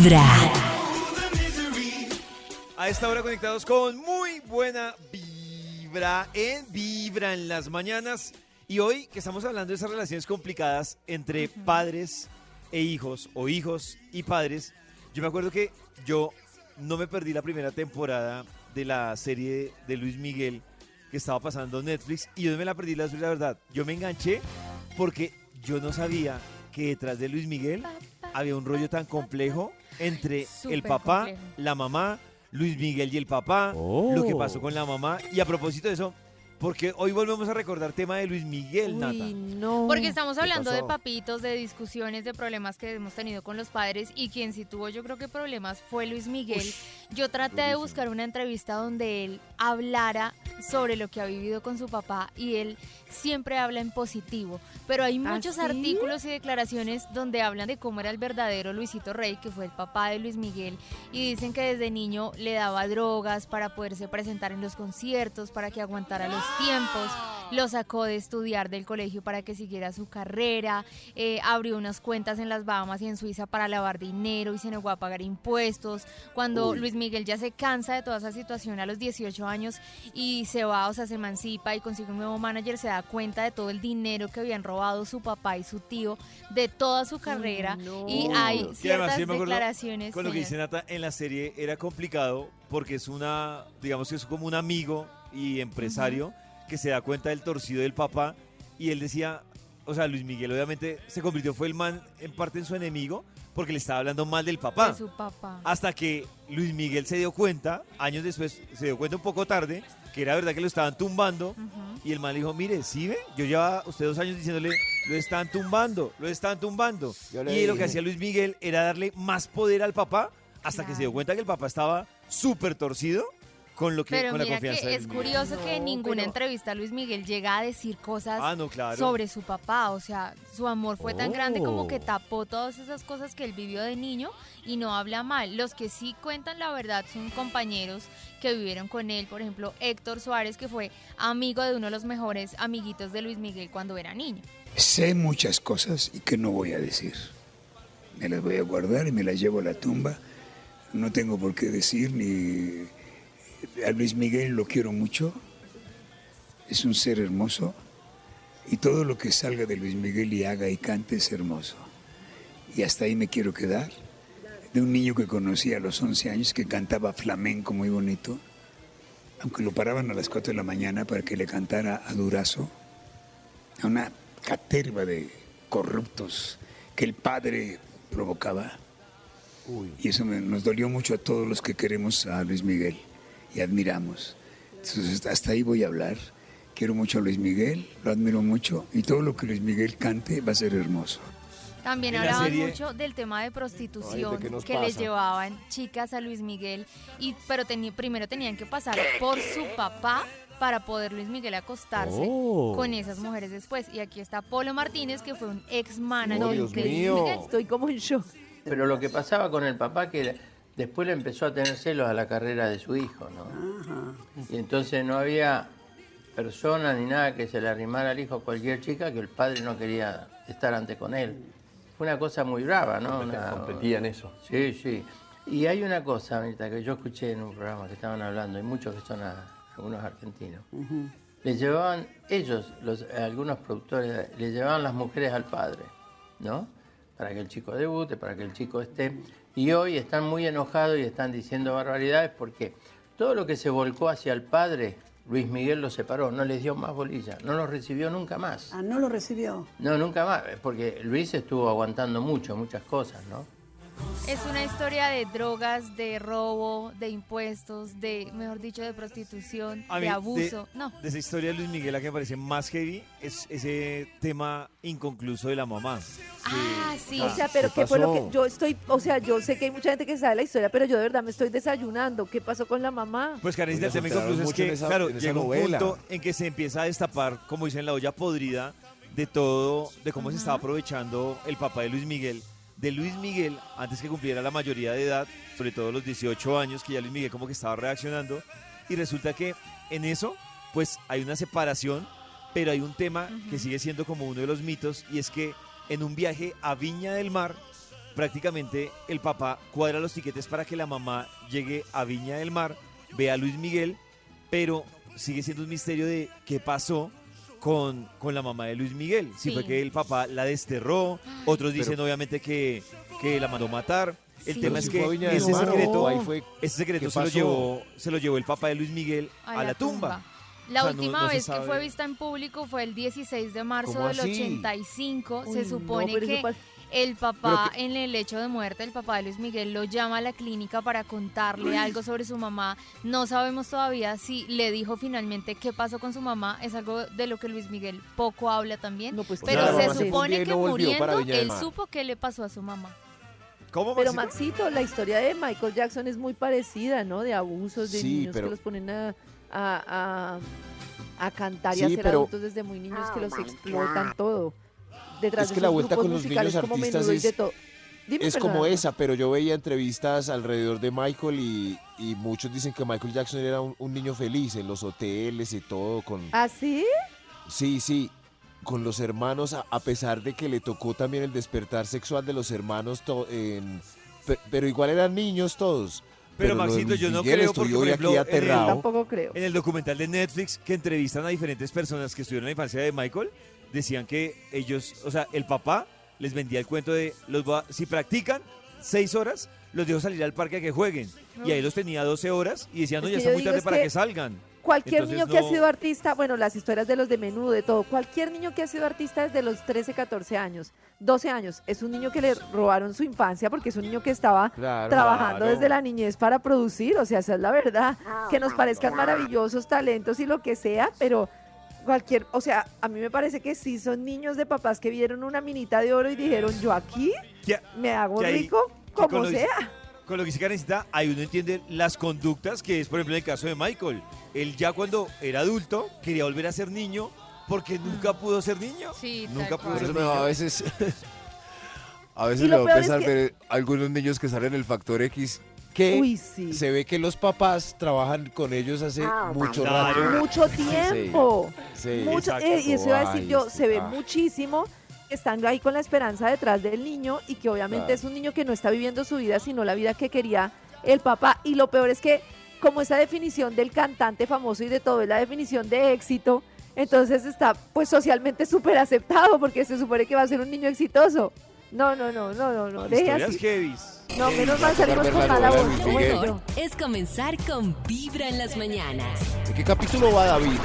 Vibra. A esta hora conectados con muy buena vibra en Vibra en las mañanas. Y hoy que estamos hablando de esas relaciones complicadas entre padres e hijos o hijos y padres, yo me acuerdo que yo no me perdí la primera temporada de la serie de Luis Miguel que estaba pasando en Netflix y yo no me la perdí, la la verdad. Yo me enganché porque yo no sabía que detrás de Luis Miguel había un rollo tan complejo entre el papá, complejo. la mamá, Luis Miguel y el papá, lo que pasó con la mamá. Y a propósito de eso, porque hoy volvemos a recordar tema de Luis Miguel, Nata. Uy, no. Porque estamos hablando de papitos, de discusiones, de problemas que hemos tenido con los padres y quien sí tuvo yo creo que problemas fue Luis Miguel. yo traté de buscar una entrevista donde él hablara sobre lo que ha vivido con su papá y él siempre habla en positivo, pero hay ¿Ah, muchos sí? artículos y declaraciones donde hablan de cómo era el verdadero Luisito Rey, que fue el papá de Luis Miguel, y dicen que desde niño le daba drogas para poderse presentar en los conciertos, para que aguantara los tiempos, lo sacó de estudiar del colegio para que siguiera su carrera, eh, abrió unas cuentas en las Bahamas y en Suiza para lavar dinero y se negó a pagar impuestos. Cuando Luis Miguel ya se cansa de toda esa situación a los 18 años y se va, o sea, se emancipa y consigue un nuevo manager, se da cuenta de todo el dinero que habían robado su papá y su tío de toda su carrera no. y hay además, ciertas declaraciones. Con lo que dice Nata, en la serie era complicado porque es una, digamos que es como un amigo y empresario que se da cuenta del torcido del papá y él decía, o sea, Luis Miguel obviamente se convirtió, fue el man en parte en su enemigo porque le estaba hablando mal del papá. de su papá. Hasta que Luis Miguel se dio cuenta, años después, se dio cuenta un poco tarde, que era verdad que lo estaban tumbando. Y el man le dijo, mire, ¿sí ve? Yo llevaba usted dos años diciéndole, lo están tumbando, lo están tumbando. Yo Y lo que hacía Luis Miguel era darle más poder al papá hasta que se dio cuenta que el papá estaba súper torcido con lo que Pero con la mira confianza que es Luis Miguel. curioso que en ninguna pero- entrevista Luis Miguel llega a decir cosas Ah, no, claro. sobre su papá. O sea, su amor fue tan grande como que Oh. tapó todas esas cosas que él vivió de niño y no habla mal. Los que sí cuentan la verdad son compañeros que vivieron con él. Por ejemplo, Héctor Suárez, que fue amigo de uno de los mejores amiguitos de Luis Miguel cuando era niño. Sé muchas cosas y que no voy a decir. Me las voy a guardar y me las llevo a la tumba. No tengo por qué decir ni... A Luis Miguel lo quiero mucho. Es un ser hermoso. Y todo lo que salga de Luis Miguel y haga y cante es hermoso. Y hasta ahí me quiero quedar. De un niño que conocí a los 11 años que cantaba flamenco muy bonito. Aunque lo paraban a las 4 de la mañana para que le cantara a Durazo a una caterva de corruptos que el padre provocaba. Y eso me- nos dolió mucho a todos los que queremos a Luis Miguel y admiramos. Entonces, hasta ahí voy a hablar. Quiero mucho a Luis Miguel, lo admiro mucho y todo lo que Luis Miguel cante va a ser hermoso. También hablaban serie- mucho del tema de prostitución Ay, ¿de que le pasa? llevaban chicas a Luis Miguel y pero teni- primero tenían que pasar por su papá para poder Luis Miguel acostarse Oh. con esas mujeres después. Y aquí está Polo Martínez, que fue un ex manager Oh, Dios de Luis mío. Miguel. Estoy como en shock. Pero lo que pasaba con el papá que después le empezó a tener celos a la carrera de su hijo, ¿no? Y entonces no había persona ni nada que se le arrimara al hijo a cualquier chica que el padre no quería estar antes con él. Fue una cosa muy brava, ¿no? Una- Competía en eso. Sí, sí. Y hay una cosa, Anita, que yo escuché en un programa que estaban hablando, y muchos que son a- algunos argentinos. Le llevaban, ellos, los, algunos productores, le llevaban las mujeres al padre, ¿no? Para que el chico debute, para que el chico esté. Y hoy están muy enojados y están diciendo barbaridades porque todo lo que se volcó hacia el padre, Luis Miguel lo separó, no les dio más bolilla, no los recibió nunca más. Ah, no lo recibió. No, nunca más, porque Luis estuvo aguantando mucho, muchas cosas, ¿no? Es una historia de drogas, de robo, de impuestos, de, mejor dicho, de prostitución, A mí, de abuso. De, no. de esa historia de Luis Miguel, la que me parece más heavy es ese tema inconcluso de la mamá. Ah, sí. O sea, pero ¿Qué ¿qué fue lo que yo estoy, o sea, yo sé que hay mucha gente que sabe la historia, pero yo de verdad me estoy desayunando. ¿Qué pasó con la mamá? Pues Karencita, el tema inconcluso es mucho que, esa- claro, llega un punto en que se empieza a destapar, como dicen, la olla podrida de todo, de cómo se estaba aprovechando el papá de Luis Miguel, de Luis Miguel, antes que cumpliera la mayoría de edad, sobre todo los 18 años, que ya Luis Miguel como que estaba reaccionando, y resulta que en eso, pues hay una separación, pero hay un tema que sigue siendo como uno de los mitos, y es que en un viaje a Viña del Mar, prácticamente el papá cuadra los tiquetes para que la mamá llegue a Viña del Mar, vea a Luis Miguel, pero sigue siendo un misterio de qué pasó con, con la mamá de Luis Miguel. Si Sí. fue que el papá la desterró, otros dicen obviamente que, que la mandó matar. El Sí. tema es que ese secreto, o ahí fue ese secreto ¿Qué se lo, llevó, se lo llevó el papá de Luis Miguel a, la tumba. La O sea, no- última no vez que fue vista en público fue el 16 de marzo ¿Cómo del así? 85. Uy, Se supone que el papá, en el hecho de muerte, el papá de Luis Miguel lo llama a la clínica para contarle algo sobre su mamá. No sabemos todavía si le dijo finalmente qué pasó con su mamá. Es algo de lo que Luis Miguel poco habla también. No, pues O Pero se supone que muriendo, él supo qué le pasó a su mamá. ¿Cómo, Pero Maxito? Maxito, la historia de Michael Jackson es muy parecida, ¿no? De abusos, de Sí, niños pero- que los ponen a, a, a- a cantar y Sí, a ser pero- adultos desde muy niños que los explotan todo. Detrás Es de que la esos vuelta con los niños como artistas es- de todo. Dime, Es como esa, pero yo veía entrevistas alrededor de Michael y, y muchos dicen que Michael Jackson era un, un niño feliz en los hoteles y todo con... ¿Ah, sí? Sí, sí, con los hermanos, a, a pesar de que le tocó también el despertar sexual de los hermanos, to- en- pe- pero igual eran niños todos. Pero, Maxito, yo no creo porque, por aquí ejemplo, en el-. Tampoco creo. En el documental de Netflix que entrevistan a diferentes personas que estuvieron en la infancia de Michael, decían que ellos, o sea, el papá les vendía el cuento de los va- si practican seis horas, los dejo salir al parque a que jueguen. Y ahí los tenía 12 horas y decían, no, Es ya está muy tarde para que- que salgan. Cualquier Entonces, niño que ha sido artista, bueno, las historias de los de menudo, de todo, cualquier niño que ha sido artista desde los 13, 14 años, 12 años, es un niño que le robaron su infancia porque es un niño que estaba Claro. trabajando Claro. desde la niñez para producir, o sea, esa es la verdad. Que nos parezcan maravillosos talentos y lo que sea, pero cualquier, o sea, a mí me parece que sí son niños de papás que vieron una minita de oro y dijeron, yo aquí me hago rico con como lo- sea. Con lo que dice Karencita, ahí uno entiende las conductas que es, por ejemplo, en el caso de Michael. Él ya cuando era adulto quería volver a ser niño porque nunca pudo ser niño. Sí, Nunca pudo ser da a niño. veces... A Y veces lo me va a peor es pesar que- ver algunos niños que salen en el Factor X que Uy, sí. se ve que los papás trabajan con ellos hace mucho Claro. rato. Mucho tiempo. Sí, Mucho, eh, y eso iba a decir yo, sí, se ve ah. muchísimo que están ahí con la esperanza detrás del niño y que obviamente Claro. es un niño que no está viviendo su vida, sino la vida que quería el papá. Y lo peor es que como esa definición del cantante famoso y de todo es la definición de éxito, entonces está pues socialmente súper aceptado porque se supone que va a ser un niño exitoso. No, no, no, no, no, no, deje Historias así. heavies. No, menos mal salimos con la mala de voz. Es comenzar con Vibra en las mañanas. ¿En qué capítulo va David?